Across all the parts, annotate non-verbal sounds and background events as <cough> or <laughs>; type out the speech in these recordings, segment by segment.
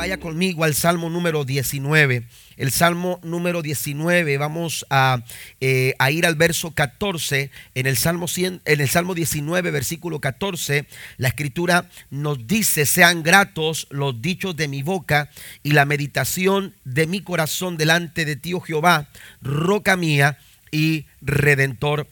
vaya conmigo al Salmo número 19. El Salmo número 19, vamos a, eh, a ir al verso 14. En el, Salmo 100, en el Salmo 19, versículo 14, la escritura nos dice, sean gratos los dichos de mi boca y la meditación de mi corazón delante de ti, oh Jehová, roca mía y redentor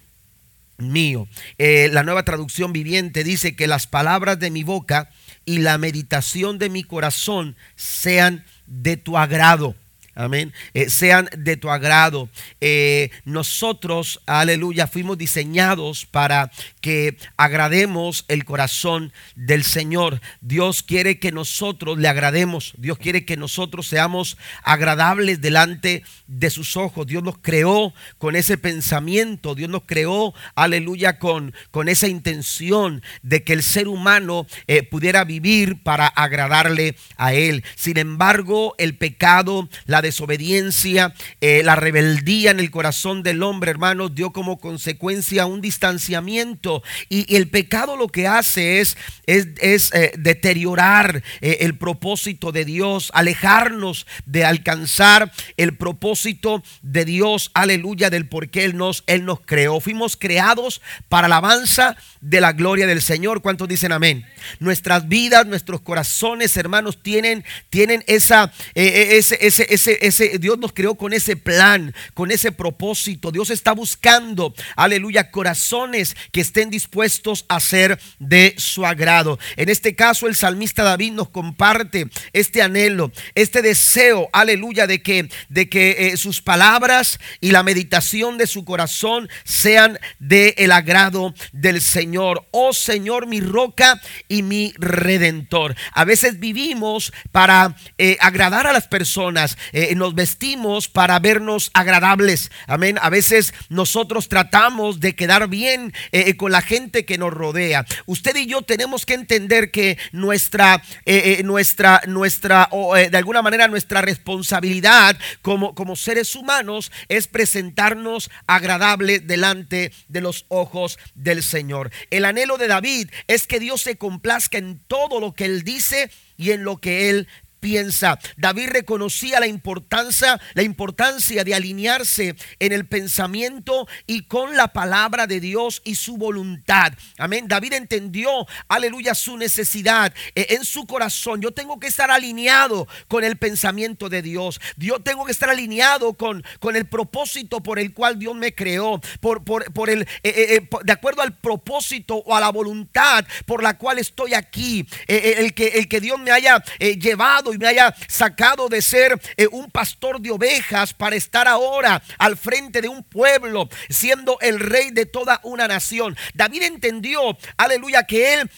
mío. Eh, la nueva traducción viviente dice que las palabras de mi boca y la meditación de mi corazón sean de tu agrado. Amén. Eh, sean de tu agrado. Eh, nosotros, aleluya, fuimos diseñados para que agrademos el corazón del Señor. Dios quiere que nosotros le agrademos. Dios quiere que nosotros seamos agradables delante de sus ojos. Dios nos creó con ese pensamiento. Dios nos creó, aleluya, con, con esa intención de que el ser humano eh, pudiera vivir para agradarle a Él. Sin embargo, el pecado, la desobediencia, eh, la rebeldía en el corazón del hombre, hermanos, dio como consecuencia un distanciamiento. Y, el pecado lo que hace es, es, eh, deteriorar eh, el propósito de Dios, alejarnos de alcanzar el propósito de Dios, aleluya, del por qué Él nos, Él nos creó. Fuimos creados para alabanza de la gloria del Señor. ¿Cuántos dicen amén? Nuestras vidas, nuestros corazones, hermanos, tienen, tienen esa, ese, ese, ese ese, Dios nos creó con ese plan, con ese propósito. Dios está buscando, aleluya, corazones que estén dispuestos a ser de su agrado. En este caso, el salmista David nos comparte este anhelo, este deseo, aleluya, de que, de que eh, sus palabras y la meditación de su corazón sean de el agrado del Señor. Oh Señor, mi roca y mi redentor. A veces vivimos para eh, agradar a las personas. Eh, nos vestimos para vernos agradables. Amén. A veces nosotros tratamos de quedar bien eh, eh, con la gente que nos rodea. Usted y yo tenemos que entender que nuestra, eh, nuestra, nuestra, de alguna manera nuestra responsabilidad como, como seres humanos es presentarnos agradable delante de los ojos del Señor. El anhelo de David es que Dios se complazca en todo lo que él dice y en lo que él piensa. David reconocía la importancia, la importancia de alinearse en el pensamiento y con la palabra de Dios y su voluntad. Amén. David entendió, aleluya, su necesidad eh, en su corazón. Yo tengo que estar alineado con el pensamiento de Dios. Yo tengo que estar alineado con, con el propósito por el cual Dios me creó. Por, por, el, eh, eh, de acuerdo al propósito o a la voluntad por la cual estoy aquí. el, que, el que Dios me haya llevado y me haya sacado de ser eh, un pastor de ovejas para estar ahora al frente de un pueblo, siendo el rey de toda una nación. David entendió, aleluya, que él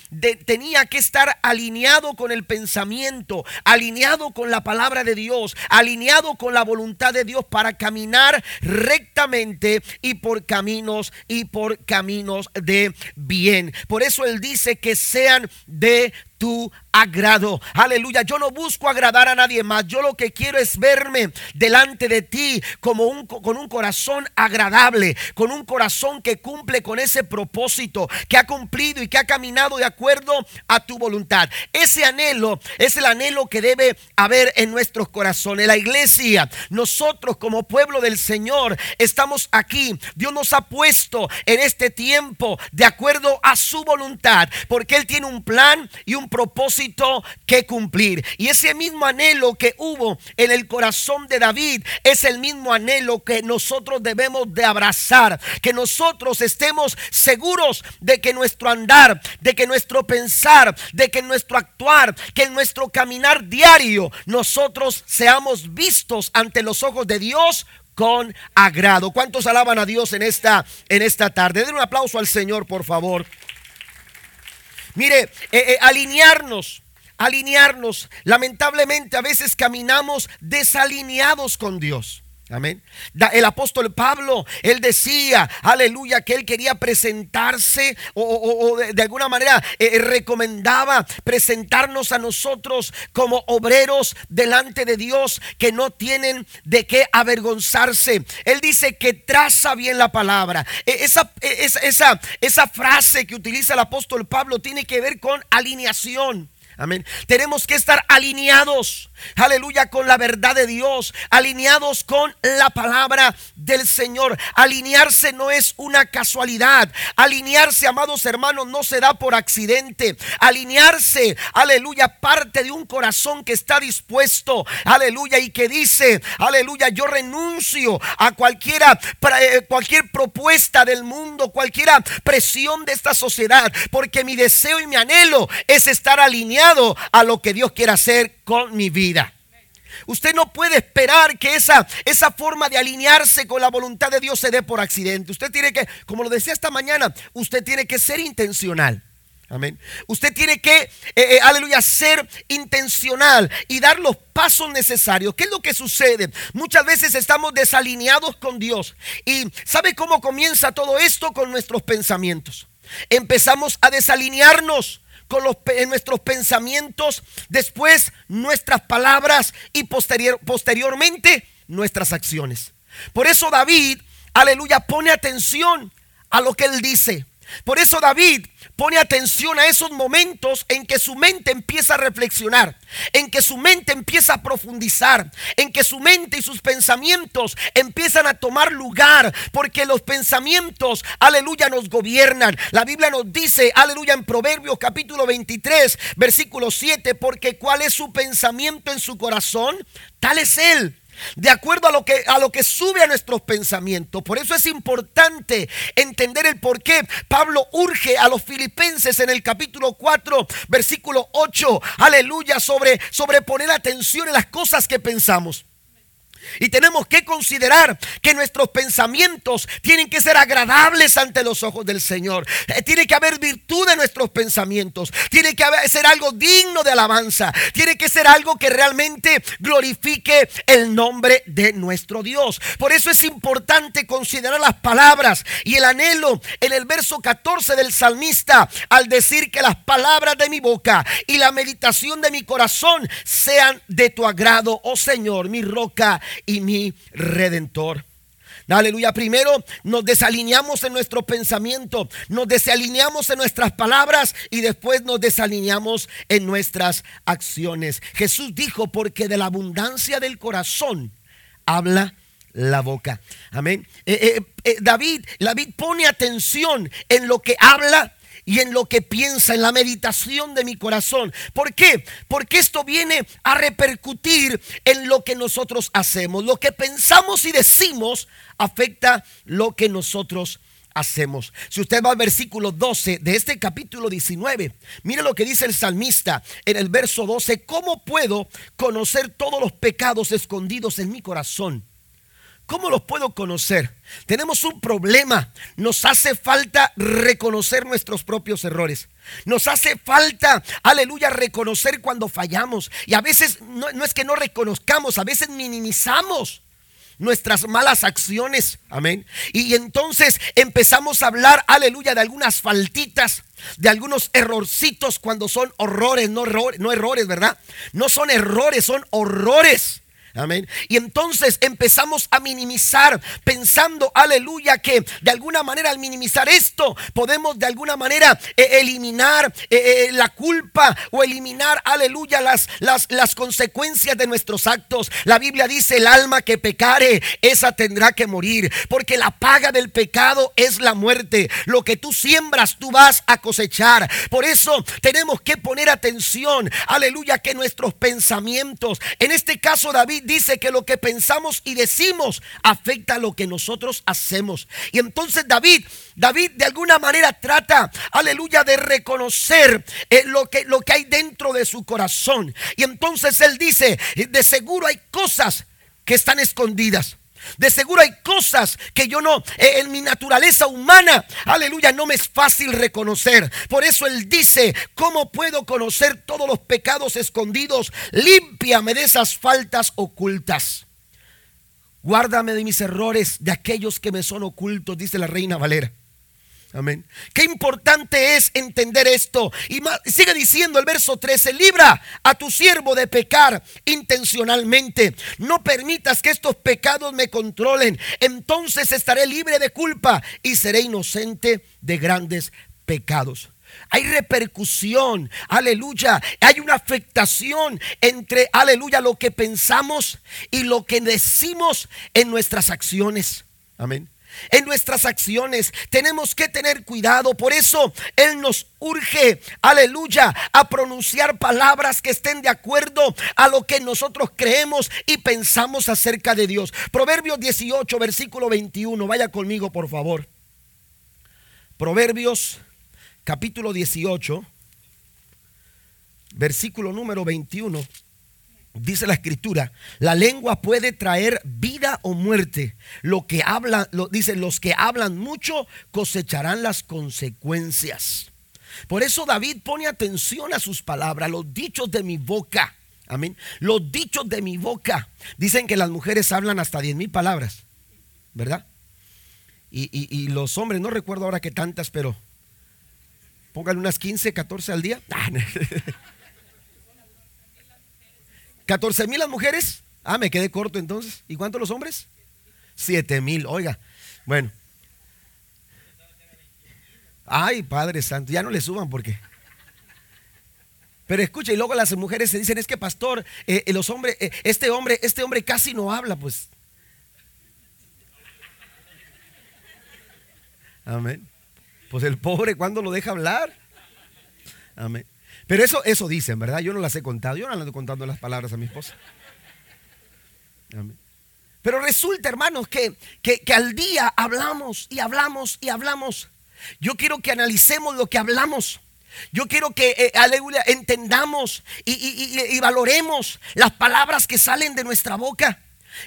tenía que estar alineado con el pensamiento, alineado con la palabra de Dios, alineado con la voluntad de Dios para caminar rectamente y por caminos y por caminos de bien. Por eso él dice que sean de tu agrado. Aleluya. Yo no busco agradar a nadie más. Yo lo que quiero es verme delante de ti como un, con un corazón agradable, con un corazón que cumple con ese propósito, que ha cumplido y que ha caminado de acuerdo a tu voluntad. Ese anhelo es el anhelo que debe haber en nuestros corazones. La iglesia, nosotros como pueblo del Señor, estamos aquí. Dios nos ha puesto en este tiempo de acuerdo a su voluntad, porque Él tiene un plan y un propósito que cumplir. Y ese mismo anhelo que hubo en el corazón de David es el mismo anhelo que nosotros debemos de abrazar. Que nosotros estemos seguros de que nuestro andar, de que nuestro pensar, de que nuestro actuar, que en nuestro caminar diario nosotros seamos vistos ante los ojos de Dios con agrado. ¿Cuántos alaban a Dios en esta, en esta tarde? Den un aplauso al Señor, por favor. Mire, eh, eh, alinearnos, alinearnos. Lamentablemente a veces caminamos desalineados con Dios. Amén. El apóstol Pablo, él decía, aleluya, que él quería presentarse o, de, alguna manera eh, recomendaba presentarnos a nosotros como obreros delante de Dios que no tienen de qué avergonzarse. Él dice que traza bien la palabra. E, esa, esa, esa frase que utiliza el apóstol Pablo tiene que ver con alineación. Amén. Tenemos que estar alineados, aleluya, con la verdad de Dios, alineados con la palabra del Señor. Alinearse no es una casualidad. Alinearse, amados hermanos, no se da por accidente. Alinearse, aleluya, parte de un corazón que está dispuesto, aleluya, y que dice, aleluya, yo renuncio a cualquiera, eh, cualquier propuesta del mundo, cualquier presión de esta sociedad, porque mi deseo y mi anhelo es estar alineado a lo que Dios quiere hacer con mi vida. Usted no puede esperar que esa, esa forma de alinearse con la voluntad de Dios se dé por accidente. Usted tiene que, como lo decía esta mañana, usted tiene que ser intencional. Amén. Usted tiene que, eh, eh, aleluya, ser intencional y dar los pasos necesarios. ¿Qué es lo que sucede? Muchas veces estamos desalineados con Dios. ¿Y sabe cómo comienza todo esto? Con nuestros pensamientos. Empezamos a desalinearnos con los, en nuestros pensamientos, después nuestras palabras y posterior, posteriormente nuestras acciones. Por eso David, aleluya, pone atención a lo que él dice. Por eso David pone atención a esos momentos en que su mente empieza a reflexionar, en que su mente empieza a profundizar, en que su mente y sus pensamientos empiezan a tomar lugar, porque los pensamientos, aleluya, nos gobiernan. La Biblia nos dice, aleluya, en Proverbios capítulo 23, versículo 7, porque cuál es su pensamiento en su corazón, tal es él de acuerdo a lo que a lo que sube a nuestros pensamientos. Por eso es importante entender el por qué Pablo urge a los filipenses en el capítulo 4, versículo 8, aleluya, sobre sobre poner atención en las cosas que pensamos. Y tenemos que considerar que nuestros pensamientos tienen que ser agradables ante los ojos del Señor. Eh, tiene que haber virtud en nuestros pensamientos. Tiene que ser algo digno de alabanza. Tiene que ser algo que realmente glorifique el nombre de nuestro Dios. Por eso es importante considerar las palabras y el anhelo en el verso 14 del salmista al decir que las palabras de mi boca y la meditación de mi corazón sean de tu agrado, oh Señor, mi roca y mi redentor. Aleluya. Primero nos desalineamos en nuestro pensamiento, nos desalineamos en nuestras palabras y después nos desalineamos en nuestras acciones. Jesús dijo, porque de la abundancia del corazón habla la boca. Amén. Eh, eh, eh, David, David pone atención en lo que habla y en lo que piensa, en la meditación de mi corazón. ¿Por qué? Porque esto viene a repercutir en lo que nosotros hacemos. Lo que pensamos y decimos afecta lo que nosotros hacemos. Si usted va al versículo 12 de este capítulo 19, mire lo que dice el salmista en el verso 12, ¿cómo puedo conocer todos los pecados escondidos en mi corazón? ¿Cómo los puedo conocer? Tenemos un problema. Nos hace falta reconocer nuestros propios errores. Nos hace falta, aleluya, reconocer cuando fallamos. Y a veces no, es que no reconozcamos, a veces minimizamos nuestras malas acciones. Amén. Y entonces empezamos a hablar, aleluya, de algunas faltitas, de algunos errorcitos cuando son horrores, no, no errores, ¿verdad? No son errores, son horrores. Amén. Y entonces empezamos a minimizar pensando, aleluya, que de alguna manera al minimizar esto podemos de alguna manera eh, eliminar eh, eh, la culpa o eliminar, aleluya, las, las, las consecuencias de nuestros actos. La Biblia dice, el alma que pecare, esa tendrá que morir, porque la paga del pecado es la muerte. Lo que tú siembras, tú vas a cosechar. Por eso tenemos que poner atención, aleluya, que nuestros pensamientos, en este caso David, dice que lo que pensamos y decimos afecta a lo que nosotros hacemos. Y entonces David, David de alguna manera trata, aleluya, de reconocer eh, lo, que, lo que hay dentro de su corazón. Y entonces él dice, de seguro hay cosas que están escondidas. De seguro hay cosas que yo no, eh, en mi naturaleza humana, aleluya, no me es fácil reconocer. Por eso Él dice, ¿cómo puedo conocer todos los pecados escondidos? Límpiame de esas faltas ocultas. Guárdame de mis errores, de aquellos que me son ocultos, dice la reina Valera. Amén. Qué importante es entender esto. Y sigue diciendo el verso 13, libra a tu siervo de pecar intencionalmente. No permitas que estos pecados me controlen. Entonces estaré libre de culpa y seré inocente de grandes pecados. hay repercusión, aleluya, hay una afectación entre, aleluya, lo que pensamos y lo que decimos en nuestras acciones. Amén. En nuestras acciones tenemos que tener cuidado. Por eso Él nos urge, aleluya, a pronunciar palabras que estén de acuerdo a lo que nosotros creemos y pensamos acerca de Dios. Proverbios 18, versículo 21. Vaya conmigo, por favor. Proverbios capítulo 18, versículo número 21. Dice la escritura, la lengua puede traer vida o muerte. Lo que hablan, lo, dice, los que hablan mucho cosecharán las consecuencias. Por eso David pone atención a sus palabras, los dichos de mi boca. Amén. Los dichos de mi boca. Dicen que las mujeres hablan hasta diez mil palabras, ¿verdad? Y, y, los hombres, no recuerdo ahora que tantas, pero pónganle unas 15, 14 al día. <laughs> 14 mil las mujeres. Ah, me quedé corto entonces. ¿Y cuántos los hombres? 7 mil. Oiga, bueno. Ay, Padre Santo, ya no le suban porque. Pero escucha, y luego las mujeres se dicen, es que pastor, eh, eh, los hombres, eh, este hombre, este hombre casi no habla, pues. Amén. Pues el pobre, ¿cuándo lo deja hablar? Amén. Pero eso, eso dicen, ¿verdad? Yo no las he contado. Yo no ando contando las palabras a mi esposa. Pero resulta, hermanos, que, que, al día hablamos y hablamos y hablamos. Yo quiero que analicemos lo que hablamos. Yo quiero que, eh, aleluya, entendamos y, y valoremos las palabras que salen de nuestra boca.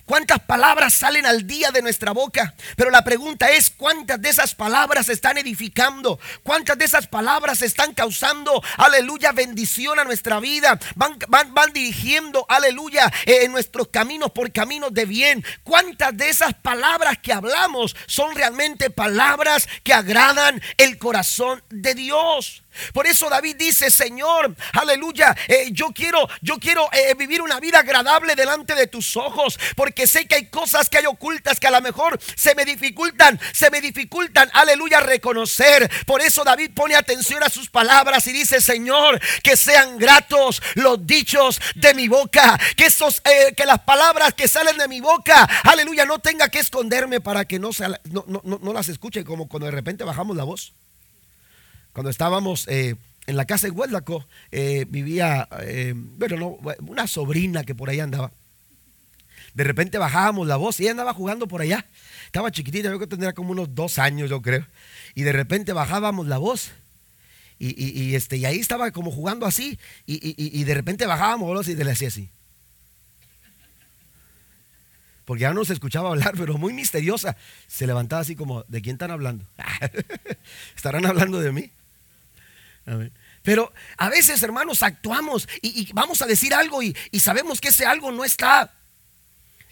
¿Cuántas palabras salen al día de nuestra boca? Pero la pregunta es, ¿cuántas de esas palabras están edificando? ¿Cuántas de esas palabras están causando, aleluya, bendición a nuestra vida? Van, van, dirigiendo, aleluya, en nuestros caminos por caminos de bien. ¿Cuántas de esas palabras que hablamos son realmente palabras que agradan el corazón de Dios? Por eso David dice, Señor, aleluya, eh, yo quiero, yo quiero eh, vivir una vida agradable delante de tus ojos, porque sé que hay cosas que hay ocultas que a lo mejor se me dificultan, se me dificultan, aleluya, reconocer. Por eso David pone atención a sus palabras y dice, Señor, que sean gratos los dichos de mi boca, que esos, eh, que las palabras que salen de mi boca, aleluya, no tenga que esconderme para que no, no, no, no las escuche como cuando de repente bajamos la voz. Cuando estábamos eh, en la casa de Hueldaco, eh, vivía, eh, bueno, no, una sobrina que por ahí andaba. De repente bajábamos la voz y ella andaba jugando por allá. Estaba chiquitita, yo creo que tendría como unos dos años, yo creo. Y de repente bajábamos la voz. Y, este, y ahí estaba como jugando así. Y, de repente bajábamos la y le hacía así. Porque ya no se escuchaba hablar, pero muy misteriosa. Se levantaba así como, ¿de quién están hablando? <laughs> ¿Estarán hablando de mí? Pero a veces, hermanos, actuamos y, vamos a decir algo y, sabemos que ese algo no está.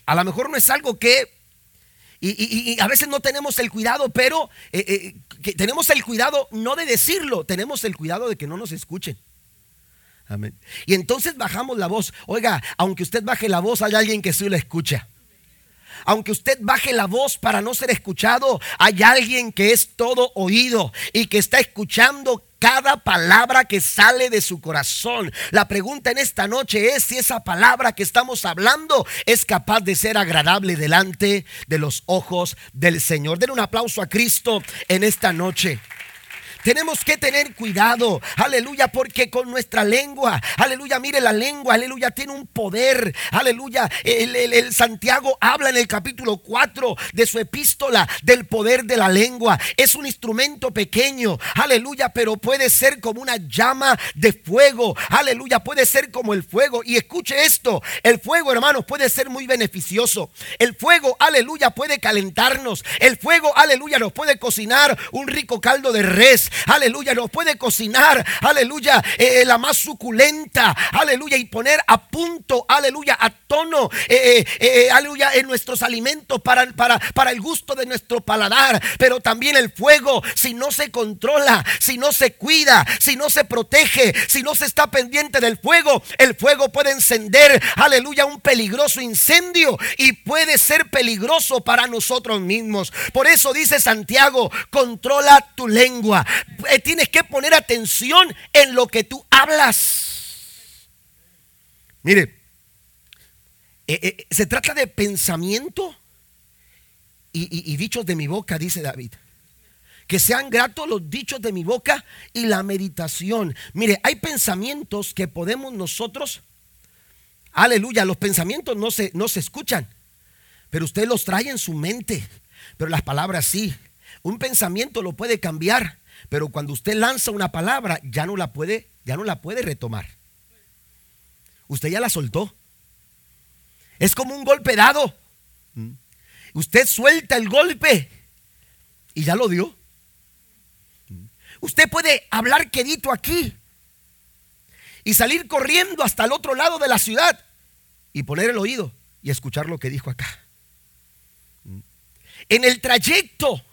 A lo mejor no es algo que... Y, a veces no tenemos el cuidado, pero eh, eh, que tenemos el cuidado no de decirlo, tenemos el cuidado de que no nos escuchen. Amén. Y entonces bajamos la voz. Oiga, aunque usted baje la voz, hay alguien que sí la escucha. Aunque usted baje la voz para no ser escuchado, hay alguien que es todo oído y que está escuchando cada palabra que sale de su corazón. La pregunta en esta noche es si esa palabra que estamos hablando es capaz de ser agradable delante de los ojos del Señor. Den un aplauso a Cristo en esta noche. Tenemos que tener cuidado, aleluya, porque con nuestra lengua, aleluya, mire la lengua, aleluya, tiene un poder, aleluya. El, Santiago habla en el capítulo 4 de su epístola del poder de la lengua. Es un instrumento pequeño, aleluya, pero puede ser como una llama de fuego, aleluya, puede ser como el fuego. Y escuche esto, el fuego, hermanos, puede ser muy beneficioso. El fuego, aleluya, puede calentarnos. El fuego, aleluya, nos puede cocinar un rico caldo de res aleluya, nos puede cocinar, aleluya, eh, la más suculenta, aleluya, y poner a punto, aleluya, a tono, eh, eh, aleluya, en nuestros alimentos para, para, para el gusto de nuestro paladar. Pero también el fuego, si no se controla, si no se cuida, si no se protege, si no se está pendiente del fuego, el fuego puede encender, aleluya, un peligroso incendio y puede ser peligroso para nosotros mismos. Por eso dice Santiago, controla tu lengua, eh, tienes que poner atención en lo que tú hablas. Mire, eh, eh, se trata de pensamiento y, dichos de mi boca, dice David. Que sean gratos los dichos de mi boca y la meditación. Mire, hay pensamientos que podemos nosotros, aleluya, los pensamientos no se, no se escuchan, pero usted los trae en su mente, pero las palabras sí. Un pensamiento lo puede cambiar, pero cuando usted lanza una palabra ya no la puede, ya no la puede retomar. Usted ya la soltó. Es como un golpe dado. Usted suelta el golpe y ya lo dio. Usted puede hablar quedito aquí y salir corriendo hasta el otro lado de la ciudad y poner el oído y escuchar lo que dijo acá. En el trayecto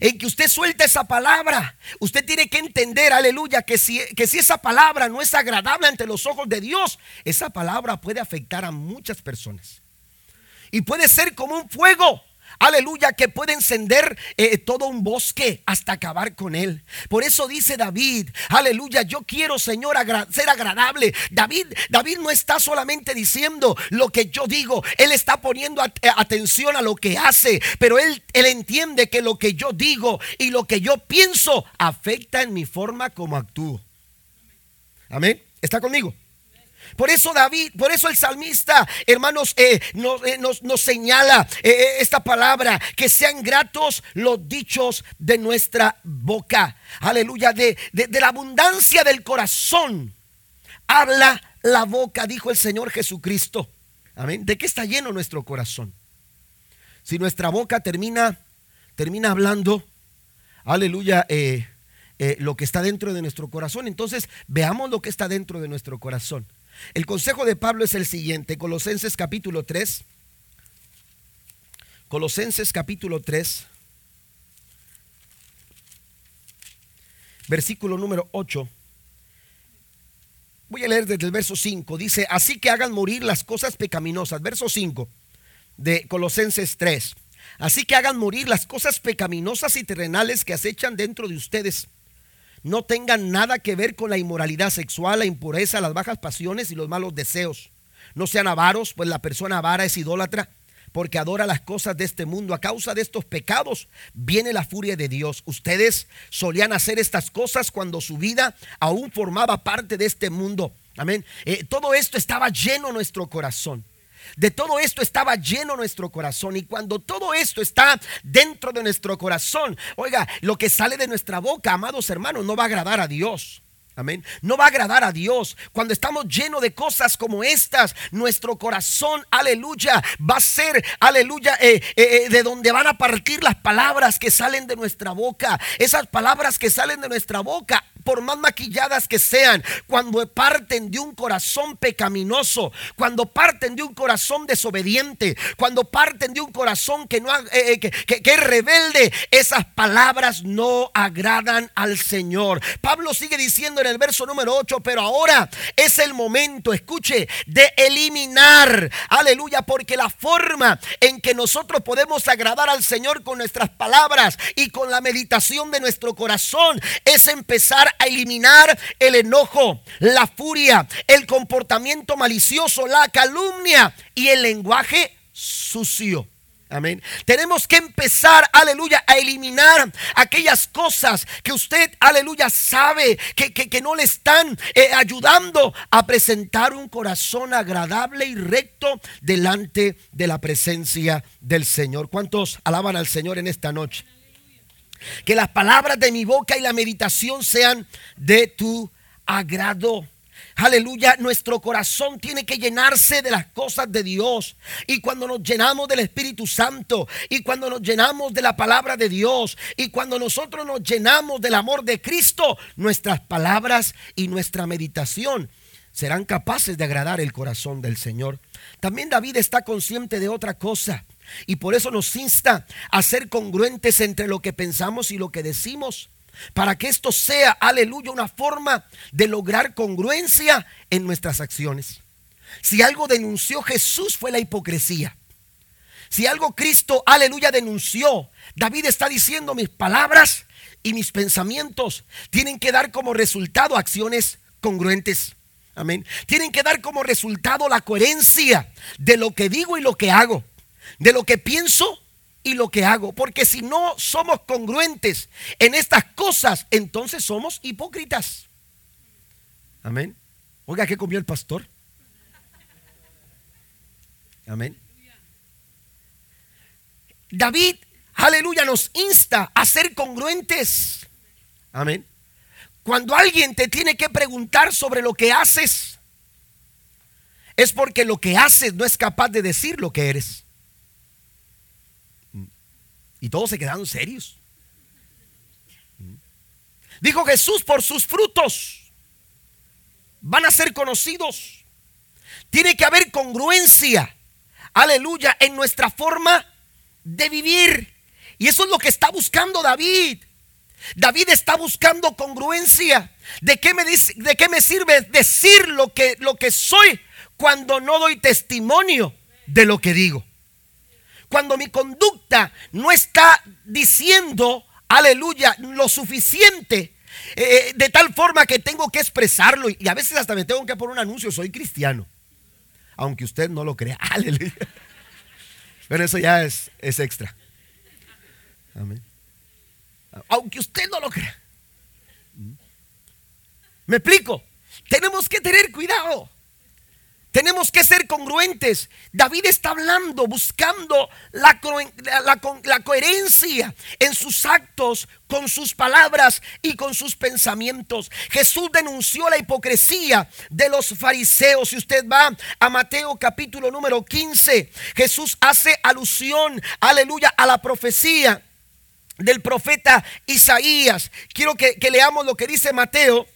en que usted suelta esa palabra, usted tiene que entender, aleluya, que si, que si esa palabra no es agradable ante los ojos de Dios, esa palabra puede afectar a muchas personas. Y puede ser como un fuego aleluya, que puede encender eh, todo un bosque hasta acabar con él. Por eso dice David, aleluya, yo quiero, Señor, ser agradable. David, David no está solamente diciendo lo que yo digo, él está poniendo eh, atención a lo que hace, pero él, él entiende que lo que yo digo y lo que yo pienso afecta en mi forma como actúo. Amén. ¿Está conmigo? Por eso David, por eso el salmista, hermanos, eh, eh, nos, señala eh, esta palabra, que sean gratos los dichos de nuestra boca. Aleluya, de, de la abundancia del corazón. Habla la boca, dijo el Señor Jesucristo. Amén. ¿De qué está lleno nuestro corazón? Si nuestra boca termina, termina hablando, aleluya, lo que está dentro de nuestro corazón, entonces veamos lo que está dentro de nuestro corazón. El consejo de Pablo es el siguiente, Colosenses capítulo 3. Colosenses capítulo 3, versículo número 8. Voy a leer desde el verso 5. Dice, así que hagan morir las cosas pecaminosas. Verso 5 de Colosenses 3. Así que hagan morir las cosas pecaminosas y terrenales que acechan dentro de ustedes no tengan nada que ver con la inmoralidad sexual, la impureza, las bajas pasiones y los malos deseos. No sean avaros, pues la persona avara es idólatra, porque adora las cosas de este mundo. A causa de estos pecados viene la furia de Dios. Ustedes solían hacer estas cosas cuando su vida aún formaba parte de este mundo. Amén. Eh, todo esto estaba lleno en nuestro corazón. De todo esto estaba lleno nuestro corazón. Y cuando todo esto está dentro de nuestro corazón, oiga, lo que sale de nuestra boca, amados hermanos, no va a agradar a Dios. Amén. No va a agradar a Dios. Cuando estamos llenos de cosas como estas, nuestro corazón, aleluya, va a ser, aleluya, eh, eh, eh, de donde van a partir las palabras que salen de nuestra boca. Esas palabras que salen de nuestra boca por más maquilladas que sean, cuando parten de un corazón pecaminoso, cuando parten de un corazón desobediente, cuando parten de un corazón que, no, eh, eh, que, es rebelde, esas palabras no agradan al Señor. Pablo sigue diciendo en el verso número 8, pero ahora es el momento, escuche, de eliminar, aleluya, porque la forma en que nosotros podemos agradar al Señor con nuestras palabras y con la meditación de nuestro corazón es empezar a eliminar el enojo, la furia, el comportamiento malicioso, la calumnia y el lenguaje sucio. Amén. Tenemos que empezar, aleluya, a eliminar aquellas cosas que usted, aleluya, sabe que, que, no le están eh, ayudando a presentar un corazón agradable y recto delante de la presencia del Señor. ¿Cuántos alaban al Señor en esta noche? Que las palabras de mi boca y la meditación sean de tu agrado. Aleluya, nuestro corazón tiene que llenarse de las cosas de Dios. Y cuando nos llenamos del Espíritu Santo, y cuando nos llenamos de la palabra de Dios, y cuando nosotros nos llenamos del amor de Cristo, nuestras palabras y nuestra meditación serán capaces de agradar el corazón del Señor. También David está consciente de otra cosa. Y por eso nos insta a ser congruentes entre lo que pensamos y lo que decimos. Para que esto sea, aleluya, una forma de lograr congruencia en nuestras acciones. Si algo denunció Jesús fue la hipocresía. Si algo Cristo, aleluya, denunció, David está diciendo mis palabras y mis pensamientos tienen que dar como resultado acciones congruentes. Amén. Tienen que dar como resultado la coherencia de lo que digo y lo que hago, de lo que pienso y lo que hago. Porque si no somos congruentes en estas cosas, entonces somos hipócritas. Amén. Oiga, ¿qué comió el pastor? Amén. David, aleluya, nos insta a ser congruentes. Amén. Cuando alguien te tiene que preguntar sobre lo que haces, es porque lo que haces no es capaz de decir lo que eres. Y todos se quedaron serios. Dijo Jesús, por sus frutos van a ser conocidos. Tiene que haber congruencia, aleluya, en nuestra forma de vivir. Y eso es lo que está buscando David. David está buscando congruencia. ¿De qué me, dice, de qué me sirve decir lo que, lo que soy cuando no doy testimonio de lo que digo? Cuando mi conducta no está diciendo, aleluya, lo suficiente, eh, de tal forma que tengo que expresarlo. Y a veces hasta me tengo que poner un anuncio, soy cristiano. Aunque usted no lo crea. <laughs> Aleluya. Pero eso ya es, es extra. Amén aunque usted no lo crea. ¿Me explico? Tenemos que tener cuidado. Tenemos que ser congruentes. David está hablando, buscando la, coherencia en sus actos, con sus palabras y con sus pensamientos. Jesús denunció la hipocresía de los fariseos. Si usted va a Mateo capítulo número 15, Jesús hace alusión, aleluya, a la profecía del profeta Isaías. Quiero que, leamos lo que dice Mateo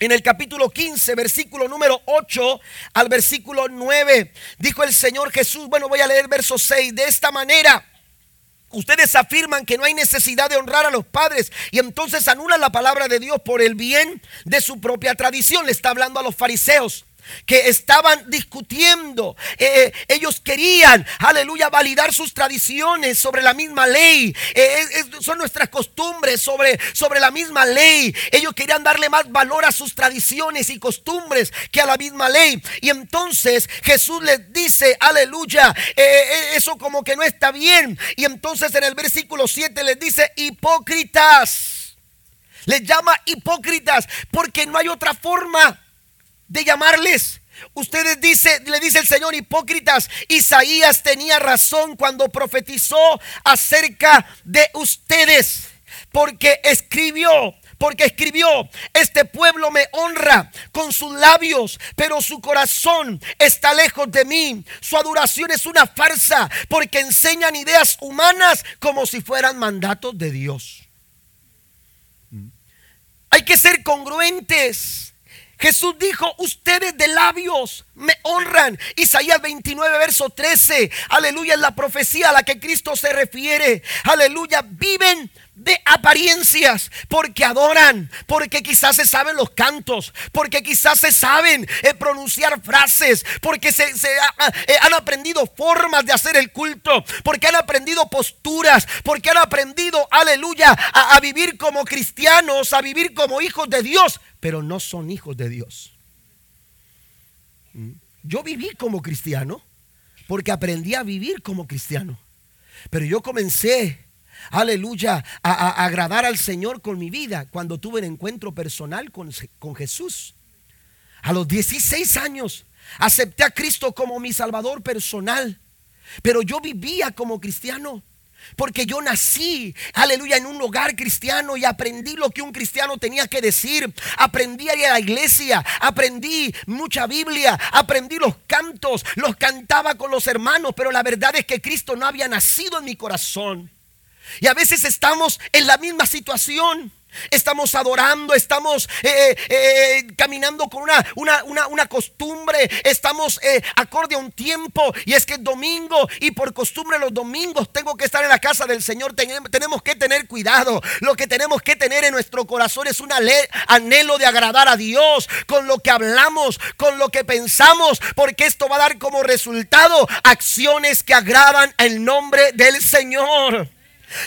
en el capítulo 15, versículo número 8 al versículo 9. Dijo el Señor Jesús, bueno, voy a leer verso 6, de esta manera. Ustedes afirman que no hay necesidad de honrar a los padres y entonces anulan la palabra de Dios por el bien de su propia tradición. Le está hablando a los fariseos que estaban discutiendo. Eh, eh, ellos querían, aleluya, validar sus tradiciones sobre la misma ley. Eh, son nuestras costumbres sobre, sobre la misma ley. Ellos querían darle más valor a sus tradiciones y costumbres que a la misma ley. Y entonces Jesús les dice, aleluya, eso como que no está bien. Y entonces en el versículo 7 les dice, hipócritas. Les llama hipócritas porque no hay otra forma de llamarles. Ustedes dice, le dice el Señor hipócritas, Isaías tenía razón cuando profetizó acerca de ustedes, porque escribió, porque escribió, este pueblo me honra con sus labios, pero su corazón está lejos de mí. Su adoración es una farsa, porque enseñan ideas humanas como si fueran mandatos de Dios. Hay que ser congruentes. Jesús dijo, ustedes de labios me honran. Isaías 29, verso 13. Aleluya, es la profecía a la que Cristo se refiere. Aleluya, viven de apariencias, porque adoran, porque quizás se saben los cantos, porque quizás se saben eh, pronunciar frases, porque se, eh, han aprendido formas de hacer el culto, porque han aprendido posturas, porque han aprendido, aleluya, a vivir como cristianos, a vivir como hijos de Dios, pero no son hijos de Dios. ¿Mm? Yo viví como cristiano porque aprendí a vivir como cristiano. Pero yo comencé, aleluya, a, agradar al Señor con mi vida cuando tuve el encuentro personal con, con Jesús. A los 16 años acepté a Cristo como mi Salvador personal. Pero yo vivía como cristiano. Porque yo nací, aleluya, en un hogar cristiano y aprendí lo que un cristiano tenía que decir. Aprendí a ir a la iglesia, aprendí mucha Biblia, aprendí los cantos, los cantaba con los hermanos, pero la verdad es que Cristo no había nacido en mi corazón. Y a veces estamos en la misma situación. Estamos adorando, estamos eh, eh, eh, caminando con una, una, una, costumbre, estamos acorde a un tiempo y es que es domingo y por costumbre los domingos tengo que estar en la casa del Señor. tenemos que tener cuidado. Lo que tenemos que tener en nuestro corazón es un anhelo de agradar a Dios con lo que hablamos, con lo que pensamos, porque esto va a dar como resultado acciones que agradan el nombre del Señor.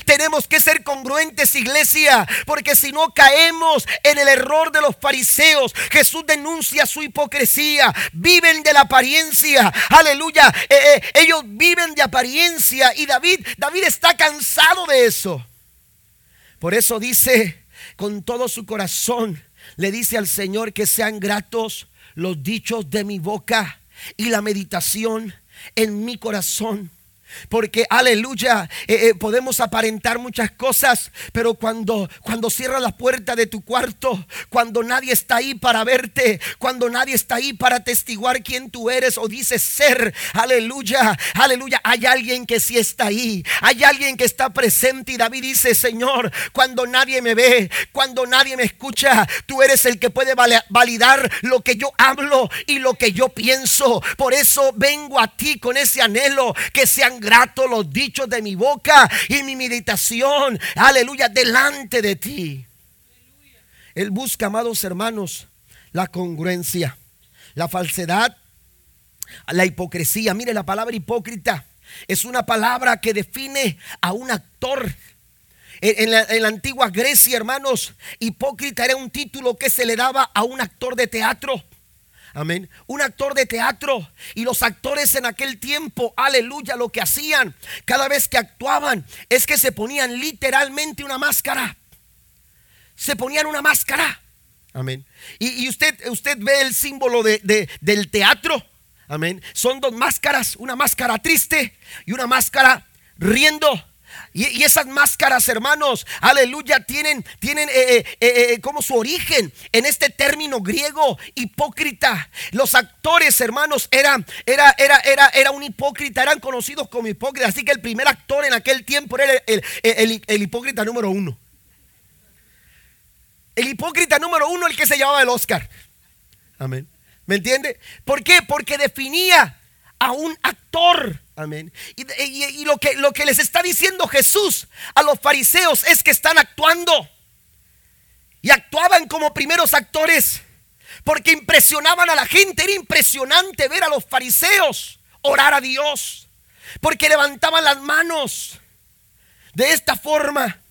Tenemos que ser congruentes, iglesia, porque si no caemos en el error de los fariseos, Jesús denuncia su hipocresía, viven de la apariencia, aleluya, eh, eh, ellos viven de apariencia y David, David está cansado de eso. Por eso dice con todo su corazón, le dice al Señor que sean gratos los dichos de mi boca y la meditación en mi corazón porque, aleluya, eh, eh, podemos aparentar muchas cosas, pero cuando, cuando cierras la puerta de tu cuarto, cuando nadie está ahí para verte, cuando nadie está ahí para testiguar quién tú eres o dices ser, aleluya, aleluya, hay alguien que sí está ahí, hay alguien que está presente y David dice, Señor, cuando nadie me ve, cuando nadie me escucha, tú eres el que puede validar lo que yo hablo y lo que yo pienso. Por eso vengo a ti con ese anhelo que sean grato los dichos de mi boca y mi meditación, aleluya, delante de ti. Él busca, amados hermanos, la congruencia, la falsedad, la hipocresía. Mire, la palabra hipócrita es una palabra que define a un actor. En la, en la, antigua Grecia, hermanos, hipócrita era un título que se le daba a un actor de teatro. Amén. Un actor de teatro. Y los actores en aquel tiempo, aleluya, lo que hacían cada vez que actuaban es que se ponían literalmente una máscara. Se ponían una máscara. Amén. Y, usted, usted ve el símbolo de, del teatro. Amén. Son dos máscaras, una máscara triste y una máscara riendo. Y, esas máscaras, hermanos, aleluya, tienen, tienen eh, eh, eh, como su origen en este término griego hipócrita. Los actores, hermanos, eran, era, era, era, era un hipócrita, eran conocidos como hipócritas. Así que el primer actor en aquel tiempo era el, el hipócrita número uno. El hipócrita número uno, el que se llamaba el Oscar. Amén. ¿Me entiende? ¿Por qué? Porque definía a un actor. Amén. Y, lo, que, lo que les está diciendo Jesús a los fariseos es que están actuando. Y actuaban como primeros actores. Porque impresionaban a la gente. Era impresionante ver a los fariseos orar a Dios. Porque levantaban las manos de esta forma.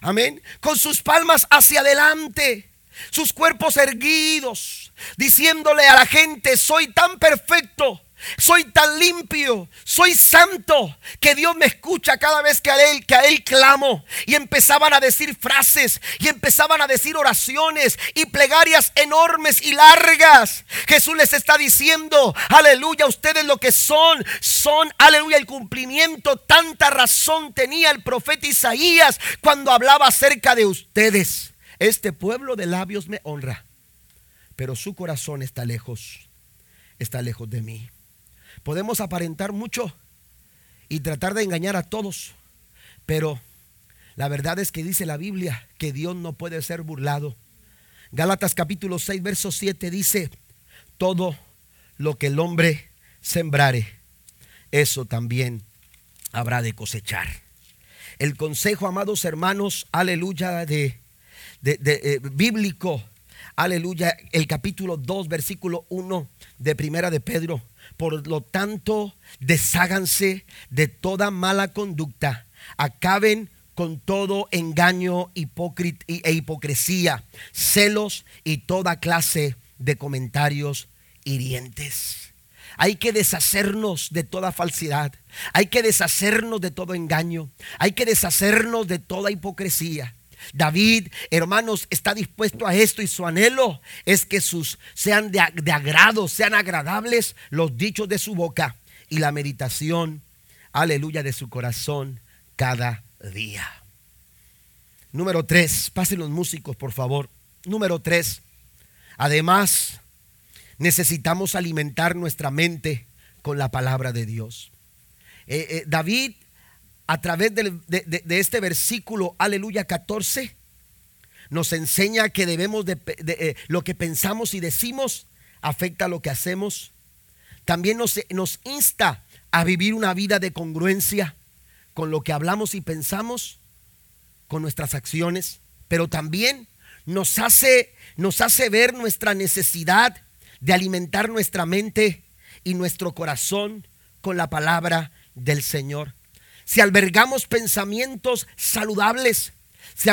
Amén. Con sus palmas hacia adelante. Sus cuerpos erguidos. Diciéndole a la gente, soy tan perfecto soy tan limpio, soy santo, que Dios me escucha cada vez que a Él, que a Él clamo. Y empezaban a decir frases, y empezaban a decir oraciones y plegarias enormes y largas. Jesús les está diciendo, aleluya, ustedes lo que son, son, aleluya, el cumplimiento. Tanta razón tenía el profeta Isaías cuando hablaba acerca de ustedes. Este pueblo de labios me honra, pero su corazón está lejos, está lejos de mí. Podemos aparentar mucho y tratar de engañar a todos, pero la verdad es que dice la Biblia que Dios no puede ser burlado. Gálatas capítulo 6, verso 7 dice, todo lo que el hombre sembrare, eso también habrá de cosechar. El consejo, amados hermanos, aleluya, de, de, eh, bíblico, aleluya, el capítulo 2, versículo 1 de Primera de Pedro, por lo tanto, desháganse de toda mala conducta. Acaben con todo engaño e hipocresía, celos y toda clase de comentarios hirientes. Hay que deshacernos de toda falsedad. Hay que deshacernos de todo engaño. Hay que deshacernos de toda hipocresía. David, hermanos, está dispuesto a esto y su anhelo es que sus sean de, agrado, sean agradables los dichos de su boca y la meditación, aleluya, de su corazón cada día. Número tres, pasen los músicos, por favor. Número tres, además, necesitamos alimentar nuestra mente con la palabra de Dios. Eh, eh, David a través de, este versículo, aleluya 14, nos enseña que debemos de, eh, lo que pensamos y decimos afecta a lo que hacemos. También nos, nos insta a vivir una vida de congruencia con lo que hablamos y pensamos, con nuestras acciones, pero también nos hace, nos hace ver nuestra necesidad de alimentar nuestra mente y nuestro corazón con la palabra del Señor. Si albergamos pensamientos saludables, si,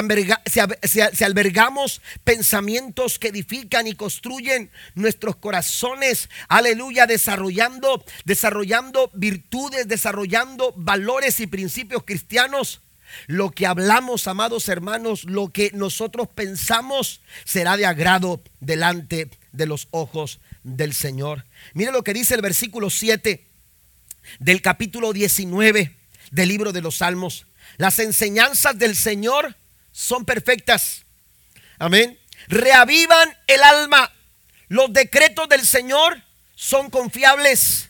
albergamos pensamientos que edifican y construyen nuestros corazones, aleluya, desarrollando, desarrollando virtudes, desarrollando valores y principios cristianos, lo que hablamos, amados hermanos, lo que nosotros pensamos será de agrado delante de los ojos del Señor. Mire lo que dice el versículo 7 del capítulo 19 del libro de los Salmos. Las enseñanzas del Señor son perfectas. Amén. Reavivan el alma. Los decretos del Señor son confiables.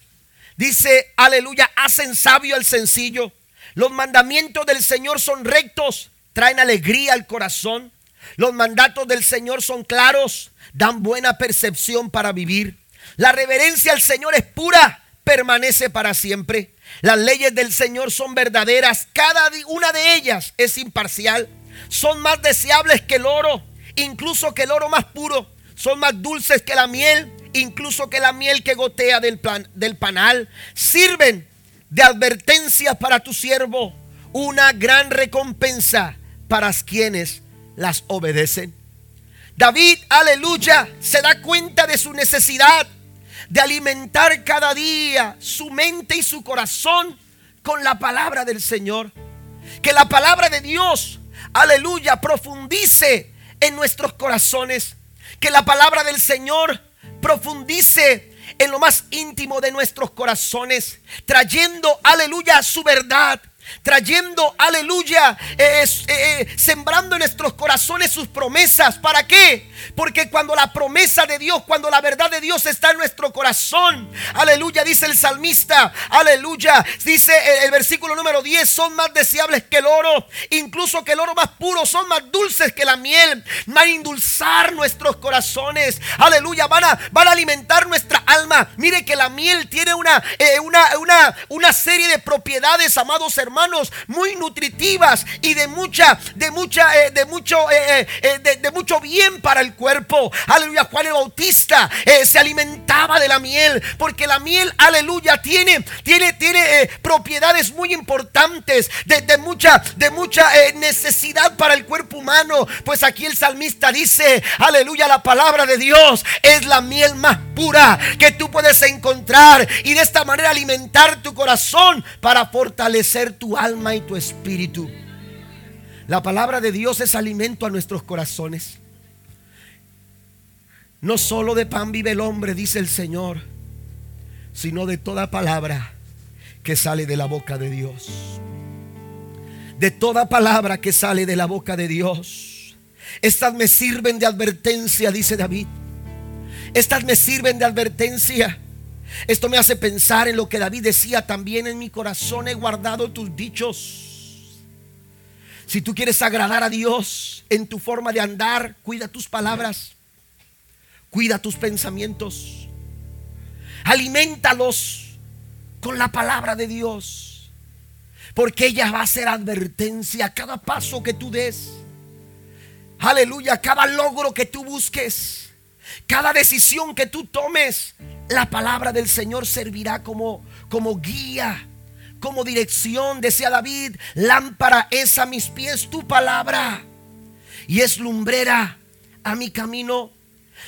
Dice, aleluya, hacen sabio al sencillo. Los mandamientos del Señor son rectos, traen alegría al corazón. Los mandatos del Señor son claros, dan buena percepción para vivir. La reverencia al Señor es pura, permanece para siempre. Las leyes del Señor son verdaderas, cada una de ellas es imparcial son más deseables que el oro, incluso que el oro más puro. Son más dulces que la miel, incluso que la miel que gotea del, del panal. Sirven de advertencia para tu siervo, una gran recompensa para quienes las obedecen. David, aleluya, se da cuenta de su necesidad de alimentar cada día su mente y su corazón con la palabra del Señor. Que la palabra de Dios aleluya, profundice en nuestros corazones. Que la palabra del Señor profundice en lo más íntimo de nuestros corazones, trayendo, aleluya, su verdad, trayendo, aleluya, eh, eh, eh, sembrando en nuestros corazones sus promesas. ¿Para qué? Porque cuando la promesa de Dios, cuando la verdad de Dios está en nuestro corazón, aleluya, dice el salmista, aleluya, dice el, versículo número 10, son más deseables que el oro, incluso que el oro más puro, son más dulces que la miel, van a endulzar nuestros corazones, aleluya, van a, van a alimentar nuestra alma. Mire que la miel tiene una, una, una, una serie de propiedades, amados hermanos muy nutritivas y de mucha, de mucha, eh, de mucho, eh, eh, de, mucho bien para el cuerpo. Aleluya, Juan el Bautista se alimentaba de la miel, porque la miel, aleluya, tiene, tiene, tiene propiedades muy importantes, de, mucha, de mucha necesidad para el cuerpo humano. Pues aquí el salmista dice, aleluya, la palabra de Dios es la miel más pura que tú puedes encontrar y de esta manera alimentar tu corazón para fortalecer tu alma y tu espíritu. La palabra de Dios es alimento a nuestros corazones. No solo de pan vive el hombre, dice el Señor, sino de toda palabra que sale de la boca de Dios. De toda palabra que sale de la boca de Dios. Estas me sirven de advertencia, dice David. Estas me sirven de advertencia esto me hace pensar en lo que David decía también en mi corazón he guardado tus dichos. Si tú quieres agradar a Dios en tu forma de andar, cuida tus palabras, cuida tus pensamientos, alimentalos con la palabra de Dios, porque ella va a ser advertencia a cada paso que tú des. Aleluya, cada logro que tú busques, cada decisión que tú tomes, la palabra del Señor servirá como, como guía, como dirección. Decía David, lámpara es a mis pies tu palabra y es lumbrera a mi camino.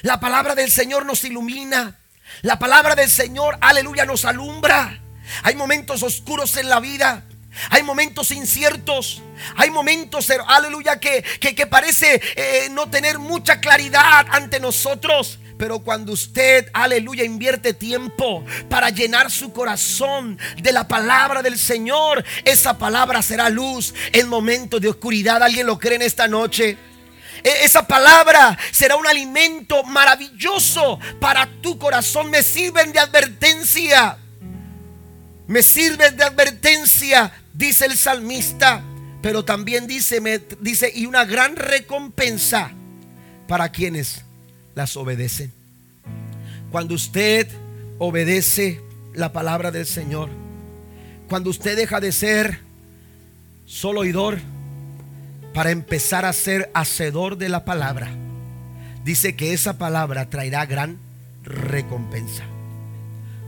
La palabra del Señor nos ilumina. La palabra del Señor, aleluya, nos alumbra. Hay momentos oscuros en la vida. Hay momentos inciertos. Hay momentos, aleluya, que, que, parece eh, no tener mucha claridad ante nosotros. Pero cuando usted, aleluya, invierte tiempo para llenar su corazón de la palabra del Señor, esa palabra será luz en momentos de oscuridad. ¿Alguien lo cree en esta noche? E, esa palabra será un alimento maravilloso para tu corazón. Me sirven de advertencia. Me sirven de advertencia, dice el salmista, Pero también dice, me, dice, y una gran recompensa para quienes las obedecen. Cuando usted obedece la palabra del Señor, cuando usted deja de ser solo oidor para empezar a ser hacedor de la palabra, dice que esa palabra traerá gran recompensa.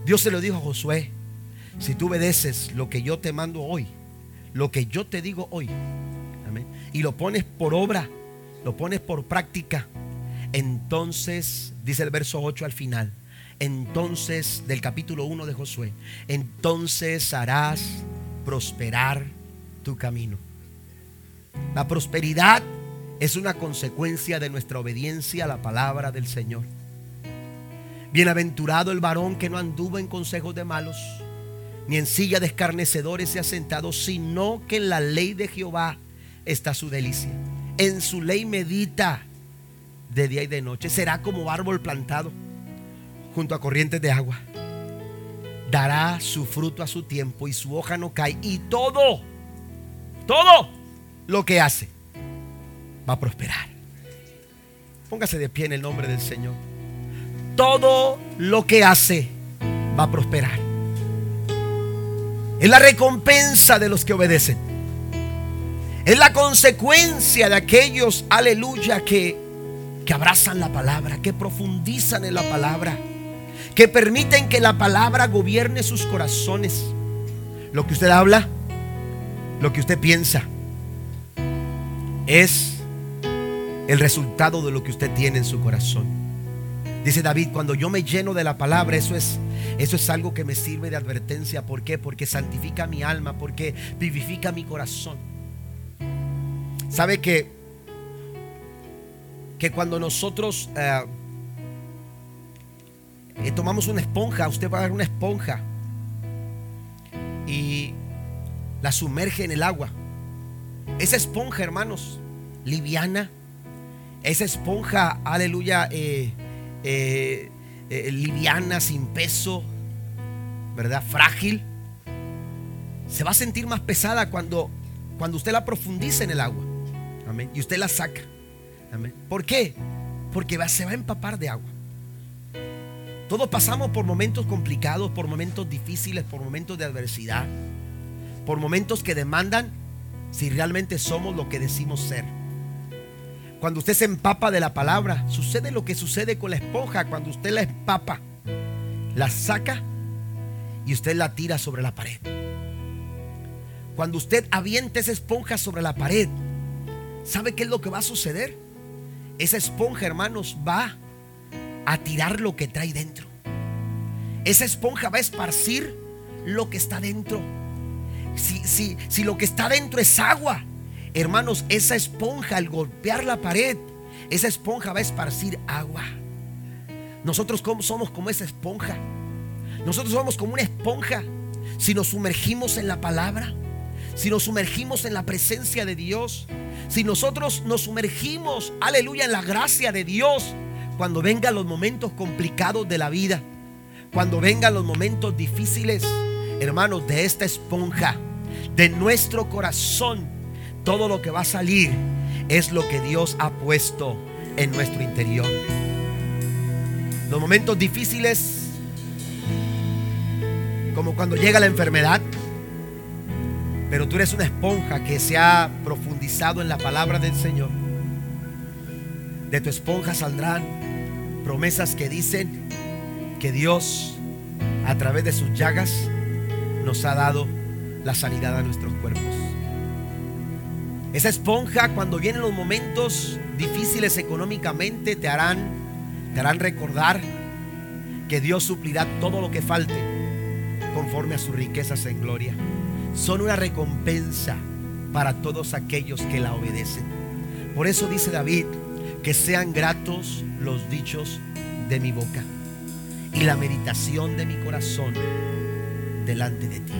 Dios se lo dijo a Josué, si tú obedeces lo que yo te mando hoy, lo que yo te digo hoy, y lo pones por obra, lo pones por práctica, entonces, dice el verso 8 al final, entonces del capítulo 1 de Josué, entonces harás prosperar tu camino. La prosperidad es una consecuencia de nuestra obediencia a la palabra del Señor. Bienaventurado el varón que no anduvo en consejos de malos, ni en silla de escarnecedores se ha sentado, sino que en la ley de Jehová está su delicia. En su ley medita de día y de noche. Será como árbol plantado junto a corrientes de agua. Dará su fruto a su tiempo y su hoja no cae. Y todo, todo lo que hace va a prosperar. Póngase de pie en el nombre del Señor. Todo lo que hace va a prosperar. Es la recompensa de los que obedecen. Es la consecuencia de aquellos, aleluya, que, que abrazan la palabra, que profundizan en la palabra que permiten que la palabra gobierne sus corazones. Lo que usted habla, lo que usted piensa, es el resultado de lo que usted tiene en su corazón. Dice David, cuando yo me lleno de la palabra, eso es, eso es algo que me sirve de advertencia. ¿Por qué? Porque santifica mi alma, porque vivifica mi corazón. ¿Sabe que, que cuando nosotros... Eh, eh, tomamos una esponja, usted va a agarrar una esponja y la sumerge en el agua. Esa esponja, hermanos, liviana, esa esponja, aleluya, eh, eh, liviana, sin peso, ¿verdad? Frágil, se va a sentir más pesada cuando, cuando usted la profundiza en el agua. Amén. Y usted la saca. Amén. ¿Por qué? Porque va, se va a empapar de agua. Todos pasamos por momentos complicados, por momentos difíciles, por momentos de adversidad, por momentos que demandan si realmente somos lo que decimos ser. Cuando usted se empapa de la palabra, sucede lo que sucede con la esponja. Cuando usted la empapa, la saca y usted la tira sobre la pared. Cuando usted avienta esa esponja sobre la pared, ¿sabe qué es lo que va a suceder? Esa esponja, hermanos, va a tirar lo que trae dentro. Esa esponja va a esparcir lo que está dentro. Si, si, si lo que está dentro es agua, hermanos, esa esponja al golpear la pared, esa esponja va a esparcir agua. Nosotros somos como esa esponja. Nosotros somos como una esponja. Si nos sumergimos en la palabra, si nos sumergimos en la presencia de Dios, si nosotros nos sumergimos, aleluya, en la gracia de Dios, cuando vengan los momentos complicados de la vida, cuando vengan los momentos difíciles, hermanos, de esta esponja, de nuestro corazón, todo lo que va a salir es lo que Dios ha puesto en nuestro interior. Los momentos difíciles, como cuando llega la enfermedad, pero tú eres una esponja que se ha profundizado en la palabra del Señor. De tu esponja saldrán promesas que dicen que Dios a través de sus llagas nos ha dado la sanidad a nuestros cuerpos. Esa esponja cuando vienen los momentos difíciles económicamente te harán te harán recordar que Dios suplirá todo lo que falte conforme a sus riquezas en gloria. Son una recompensa para todos aquellos que la obedecen. Por eso dice David, que sean gratos los dichos de mi boca y la meditación de mi corazón delante de ti.